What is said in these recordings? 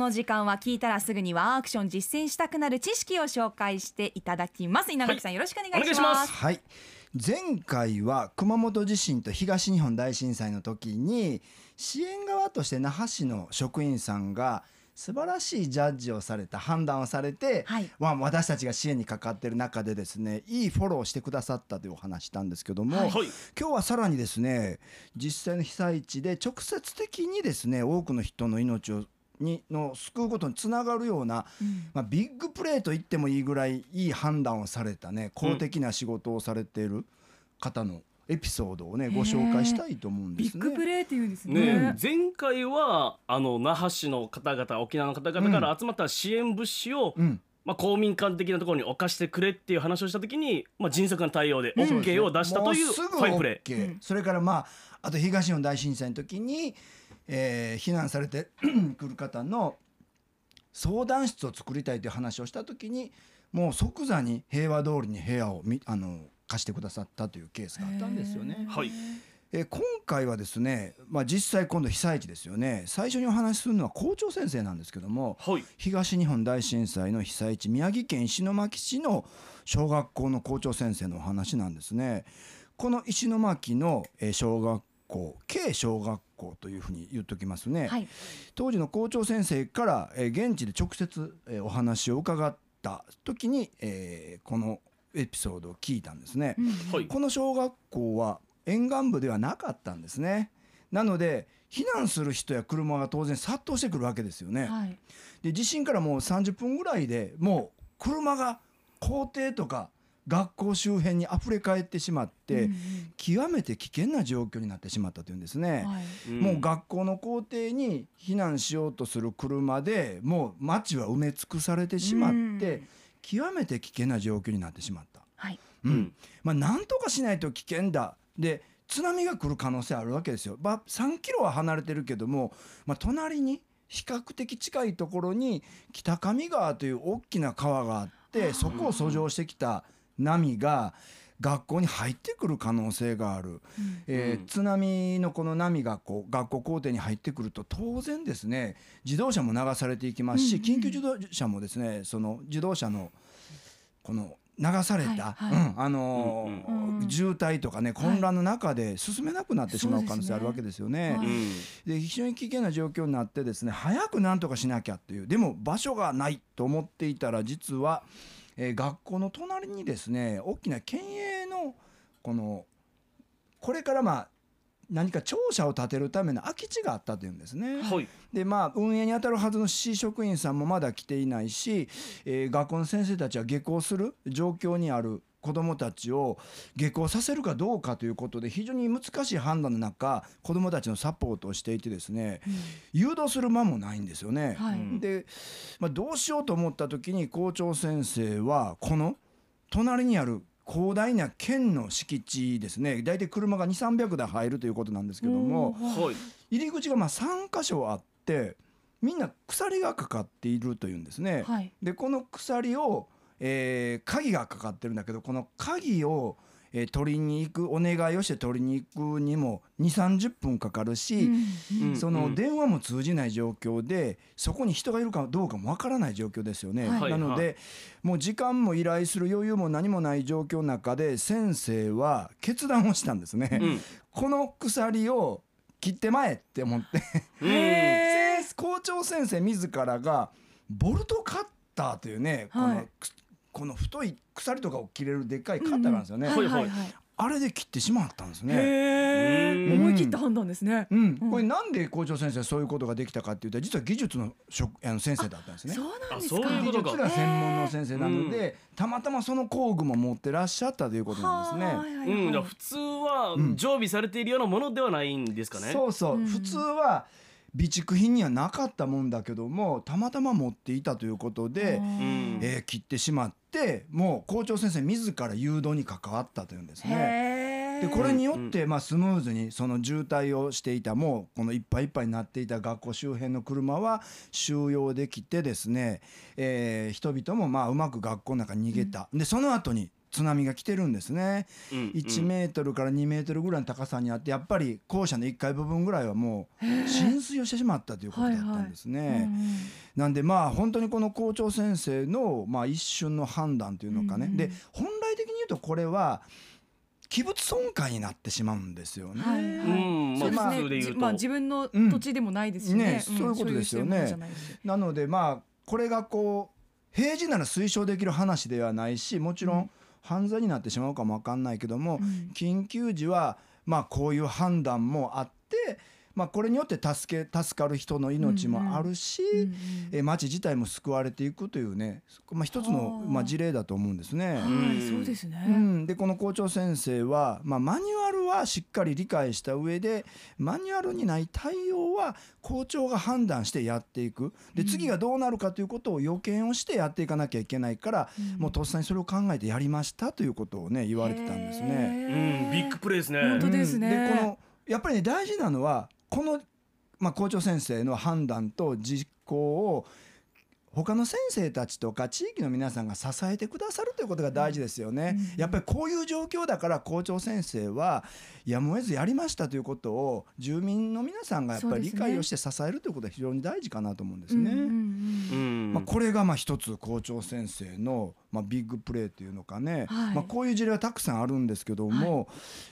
の時間は聞いたらすぐにワンアクション実践したくなる知識を紹介していただきます。稲垣さん、よろしくお願いします。はい。前回は熊本地震と東日本大震災の時に支援側として那覇市の職員さんが素晴らしいジャッジをされた判断をされて、はい。まあ、私たちが支援にかかっている中でですねいいフォローをしてくださったというお話したんですけども、はい。はい。今日はさらにですね実際の被災地で直接的にですね多くの人の命をにの救うことにつながるような、まあ、ビッグプレーと言ってもいいぐらいいい判断をされたね公的な仕事をされている方のエピソードをねご紹介したいと思うんですね。ビッグプレーっていうんですね。ね、前回はあの那覇市の方々沖縄の方々から集まった支援物資を、うん。まあ、公民館的なところに置かしてくれっていう話をした時に、まあ、迅速な対応でうん OK を出したというもうすぐファインプレ OK それからまああと東日本大震災の時に、えー避難されて くる方の相談室を作りたいという話をした時にもう即座に平和通りに部屋をみあの貸してくださったというケースがあったんですよね。ー。はいえー今回はですね、まあ、実際今度被災地ですよね最初にお話しするのは校長先生なんですけどもはい東日本大震災の被災地宮城県石巻市の小学校の校長先生のお話なんですね。この石巻のえー小学校軽小学校というふうに言っときますね、はい当時の校長先生からえー現地で直接えーお話を伺った時にえーこのエピソードを聞いたんですね。はいこの小学校は沿岸部ではなかったんですね。なので避難する人や車が当然殺到してくるわけですよね。はいで地震からもう30分ぐらいでもう車が校庭とか学校周辺に溢れ返ってしまって、うん極めて危険な状況になってしまったというんですね。はい。ん。もう学校の校庭に避難しようとする車でもう街は埋め尽くされてしまって、うん。極めて危険な状況になってしまった。はい。うん。うん。まあ、なんとかしないと危険だ。で津波が来る可能性あるわけですよ。まあ、3キロは離れてるけども、まあ、隣に比較的近いところに北上川という大きな川があってそこを遡上してきた波が学校に入ってくる可能性がある、えーうん。津波のこの波がこう学校校庭に入ってくると当然ですね自動車も流されていきますし、うんうんうん。緊急自動車もですねその自動車のこの流された、はいはい。うんあのーうんうん渋滞とかね混乱の中で進めなくなってしまう可能性あるわけですよね。そうですね。うん。で非常に危険な状況になってですね早くなんとかしなきゃっていうでも場所がないと思っていたら実は、えー学校の隣にですね大きな県営のこのこれからまあ何か庁舎を建てるための空き地があったというんですね。はいでまあ運営に当たるはずの市職員さんもまだ来ていないし、えー学校の先生たちは下校する状況にある子どもたちを下校させるかどうかということで非常に難しい判断の中子どもたちのサポートをしていてですね誘導する間もないんですよね。はい。うん。で、まあ、どうしようと思った時に校長先生はこの隣にある広大な県の敷地ですね。大体車が2300台入るということなんですけども。はい。入り口がまあ3箇所あってみんな鎖がかかっているというんですね。はい。でこの鎖を、えー鍵がかかってるんだけどこの鍵を、えー取りに行くお願いをして取りに行くにも2 3 0分かかるし、うん。その電話も通じない状況でそこに人がいるかどうかもわからない状況ですよね。はい。なので、はい。もう時間も依頼する余裕も何もない状況の中で先生は決断をしたんですね。うん。この鎖を切ってまえって思って。校長先生自らがボルトカッターというね、はい。このくこの太い鎖とかを切れるでっかいカッターがあるんですよね、はいはいはい。あれで切ってしまったんですね。思い切った判断ですね。うん、うん。これなんで校長先生そういうことができたかっていうと実は技術の職あの先生だったんですね。そう。なんですあそうか技いうことか。術が専門の先生なので、たまたまその工具も持ってらっしゃったということなんですね。はいはいはい。うん、じゃあ普通はうん常備されているようなものではないんですかね。そうそう、うん。普通は備蓄品にはなかったもんだけどもたまたま持っていたということで、ん。えー切ってしまってもう校長先生自ら誘導に関わったというんですね。でこれによってまあスムーズにその渋滞をしていたもうこのいっぱいいっぱいになっていた学校周辺の車は収容できてですね、えー人々もまあうまく学校の中に逃げた、でその後に津波が来てるんですね、うんうん。1メートルから2メートルぐらいの高さにあってやっぱり校舎の1階部分ぐらいはもう浸水をしてしまったということだったんですね。なんでまあ本当にこの校長先生のまあ一瞬の判断というのかね、うんうん。で本来的に言うとこれは器物損壊になってしまうんですよね。はいはい。うんそうですまあねまあ自分の土地でもないですしね,、うん。ねそういうことですよね。なのでまあこれがこう平時なら推奨できる話ではないしもちろうんん犯罪になってしまうかもわかんないけども、うん。緊急時はまあこういう判断もあって、まあ、これによって助け助かる人の命もあるし、うんうん。え町自体も救われていくというね、まあ、一つのはあまあ事例だと思うんですね。はい、うん。そうですね、うん、でこの校長先生は、まあ、マニュアルはしっかり理解した上でマニュアルにない対応は校長が判断してやっていく。でうん。次がどうなるかということを予見をしてやっていかなきゃいけないから、うん。もうとっさにそれを考えてやりましたということをね言われてたんですね。うん。ビッグプレーですね。本当ですね。うん。でこのやっぱりね大事なのはこの、まあ、校長先生の判断と実行を他の先生たちとか地域の皆さんが支えてくださるということが大事ですよね。うんやっぱりこういう状況だから校長先生はやむを得ずやりましたということを住民の皆さんがやっぱり理解をして支えるということが非常に大事かなと思うんですね。まあ、これがまあ一つ校長先生のまあビッグプレーというのかね、はい。まあ、こういう事例はたくさんあるんですけども、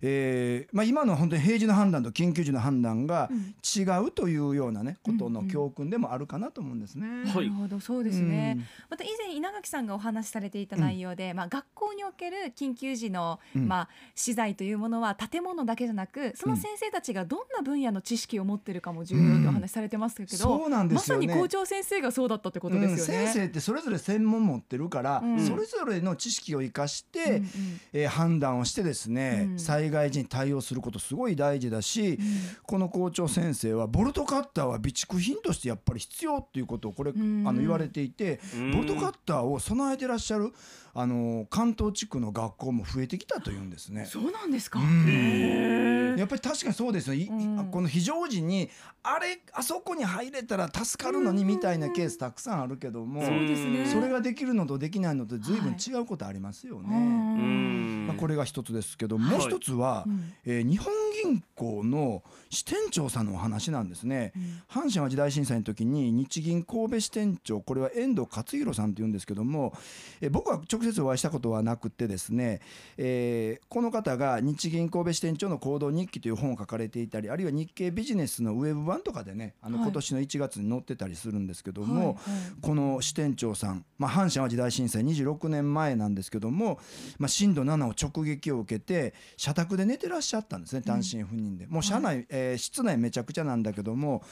えーまあ、今のは本当に平時の判断と緊急時の判断がうん。違うというようなねことうんうん。の教訓でもあるかなと思うんですね。はい。なるほど。そうですうねん。また以前稲垣さんがお話しされていた内容で、まあ学校における緊急時の、うん。まあ資材というものは建物だけじゃなく、その先生たちがどんな分野の知識を持っているかも重要とお話しされてますけど、そうなんですよね。まさに校長先生がそうだったってことですよね。うん、先生ってそれぞれ専門持ってるから、うんそれぞれの知識を生かして、うんうん。えー判断をしてですね、うん。災害時に対応することすごい大事だし、この校長先生はボルトカッターは備蓄品としてやっぱり必要っていうことをこれ、うん。あの言われていて、うん。ボルトカッターを備えてらっしゃるあの関東地区の学校も増えてきたというんですね。そうなんですか？うん。へやっぱり確かにそうですよ、この非常時にあれあそこに入れたら助かるのにみたいなケースたくさんあるけども、そうですね。それができるのとできないのと随分違うことありますよね。うん。まあ、これが一つですけど、はい。もう一つは、うん。えー日本銀行の支店長さんのお話なんですね。阪神・淡路大震災の時に日銀神戸支店長これは遠藤勝弘さんっていうんですけども、えー僕は直接お会いしたことはなくてですね、えーこの方が日銀神戸支店長の行動日記という本を書かれていたりあるいは日経ビジネスのウェブ版とかでねあのはい。今年の1月に載ってたりするんですけども、はいはい。この支店長さん、まあ、阪神・淡路大震災26年前なんですけども、まあ、震度7を直撃を受けて社宅で寝てらっしゃったんですね単身赴任で、もう車内、えー室内めちゃくちゃなんだけども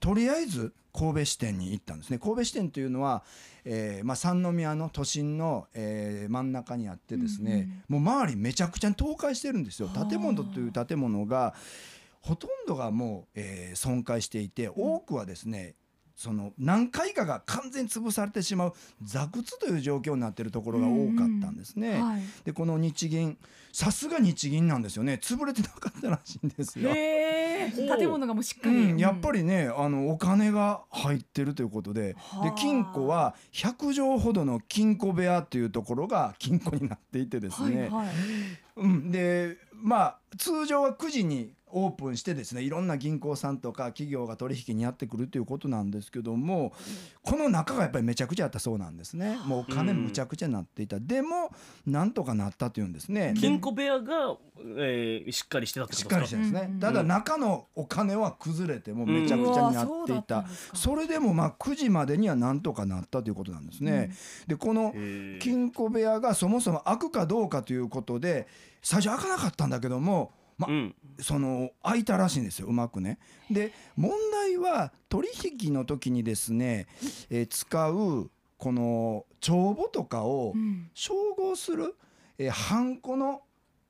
とりあえず神戸支店に行ったんですね。神戸支店というのは、えーまあ、三宮の都心の、えー真ん中にあってですね、もう周りめちゃくちゃに倒壊してるんですよ。はあ。建物という建物がほとんどがもう、えー損壊していて多くはですねその何回かが完全に潰されてしまう座窟という状況になっているところが多かったんですね。はい。でこの日銀さすが日銀なんですよね。潰れてなかったらしいんですよ。建物がもうしっかうり、ん、やっぱり、りねあのお金が入ってるということで。はあ。で金庫は100畳ほどの金庫部屋というところが金庫になっていてですね、はいはい。うん、でまあ通常は9時にオープンしてですねいろんな銀行さんとか企業が取引にやってくるということなんですけどもこの中がやっぱりめちゃくちゃあったそうなんですね。もうお金むちゃくちゃなっていた、でもなんとかなったというんですね。金庫部屋が、えーしっかりしてたってこしっとですか？かりしてですね、うんうんただ中のお金は崩れてもうめちゃくちゃになっていた、うんそれでもまあ9時までにはなんとかなったということなんですね、でこの金庫部屋がそもそも開くかどうかということで最初開かなかったんだけども、まうん。その開いたらしいんですようまくね。で問題は取引の時にですね、えー使うこの帳簿とかをうん。照合する、えー、ハンコの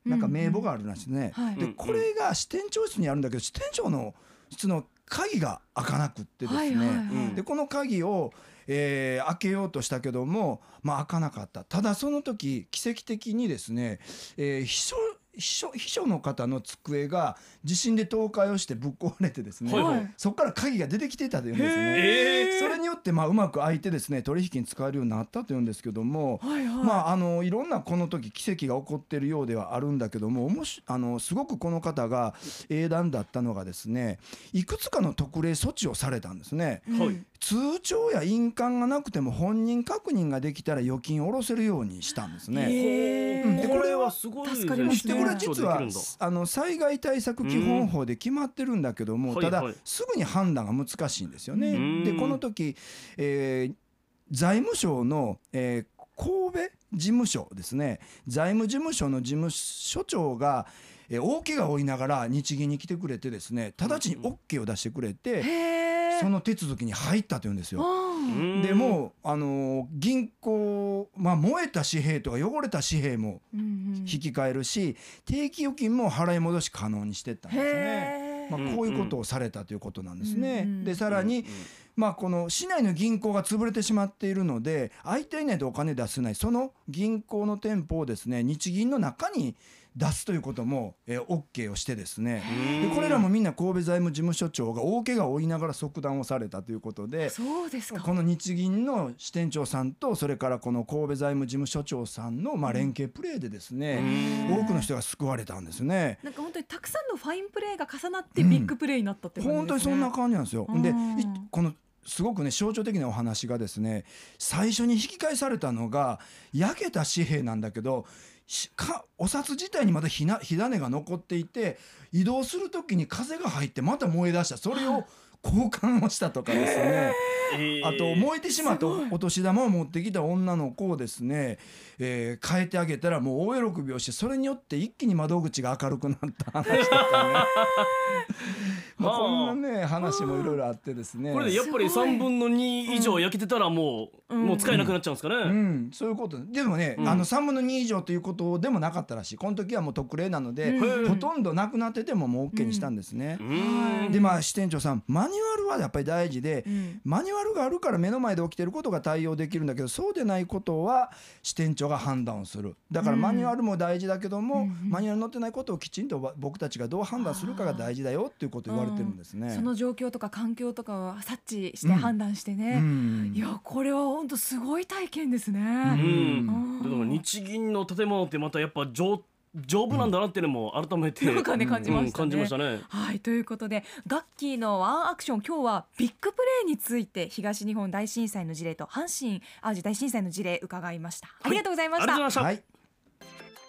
なんか名簿があるらしいですね。はい。でうんこれが支店長室にあるんだけど支店長の室の鍵が開かなくってですね、はいはいはい。うん。でこの鍵を、えー開けようとしたけども、まあ、開かなかった。ただその時奇跡的にですね、えー秘書秘書秘書の方の机が地震で倒壊をしてぶっ壊れてですね、はいはいそこから鍵が出てきてたというんですね。えそれによってまあうまく開いてですね取引に使えるようになったというんですけども、はいはいまああのいろんなこの時奇跡が起こっているようではあるんだけどもおもしあのすごくこの方が英断だったのがですねいくつかの特例措置をされたんですね。うんはい通帳や印鑑がなくても本人確認ができたら預金を下ろせるようにしたんですね。へー。うん。でこれはすごい助ね。でこれ実はあの災害対策基本法で決まってるんだけども、ただ、うんはいはい。すぐに判断が難しいんですよね。うん。でこの時、えー財務省の、えー神戸事務所ですね。財務事務所の事務所長が、えー大怪我を負いながら日銀に来てくれてですね直ちに OK を出してくれて、へーその手続きに入ったというんですよ。あでもうあのー銀行、まあ、燃えた紙幣とか汚れた紙幣も引き換えるし定期預金も払い戻し可能にしてったんですね。まあ、こういうことをされたということなんですね。うんうんでさらに、まあ、この市内の銀行が潰れてしまっているので相手いないとお金出せないその銀行の店舗をですね日銀の中に出すということも、えー、OK をしてですね。でこれらもみんな神戸財務事務所長が大怪我を負いながら即断をされたということでそうですか。この日銀の支店長さんとそれからこの神戸財務事務所長さんのまあ連携プレーでですね、うん多くの人が救われたんですね。なんか本当にたくさんのファインプレーが重なってビッグプレーになったって感じですね、本当にそんな感じなんですよ。でこのすごくね象徴的なお話がですね最初に引き返されたのが焼けた紙幣なんだけどしかお札自体にまだ火な火種が残っていて移動する時に風が入ってまた燃え出した。それを交換をしたとかですね。あと燃えてしまったお年玉を持ってきた女の子をですね、えー変えてあげたらもう大喜びをしてそれによって一気に窓口が明るくなった話とかね まあこんなね話もいろいろあってですね。これでやっぱりすごい。3分の2以上焼けてたらもう、うん。もう使えなくなっちゃうんですかね、うん、そういうこと。でもね、うん。あの3分の2以上ということでもなかったらしい。この時はもう特例なので、うん。ほとんどなくなっててももう OK にしたんですね。うん。でまあ支店長さんマニュアルはやっぱり大事で、うん。マニュアルがあるから目の前で起きてることが対応できるんだけどそうでないことは支店長が判断をする。だからうん。マニュアルも大事だけども、うんうん。マニュアルに載ってないことをきちんとわ僕たちがどう判断するかが大事だよっていうことを言われてるんですね。その状況とか環境とかを察知して判断してうね、ん。いやこれは本当すごい体験ですね、うん。うん。だから日銀の建物ってまたやっぱ丈丈夫なんだなっていうのも改めて、なんかね感じましたね。うん感じましたね。はいということでガッキーのワンアクション今日はビッグプレーについて東日本大震災の事例と阪神・淡路大震災の事例伺いました、ありがとうございました。ありがとうございまはい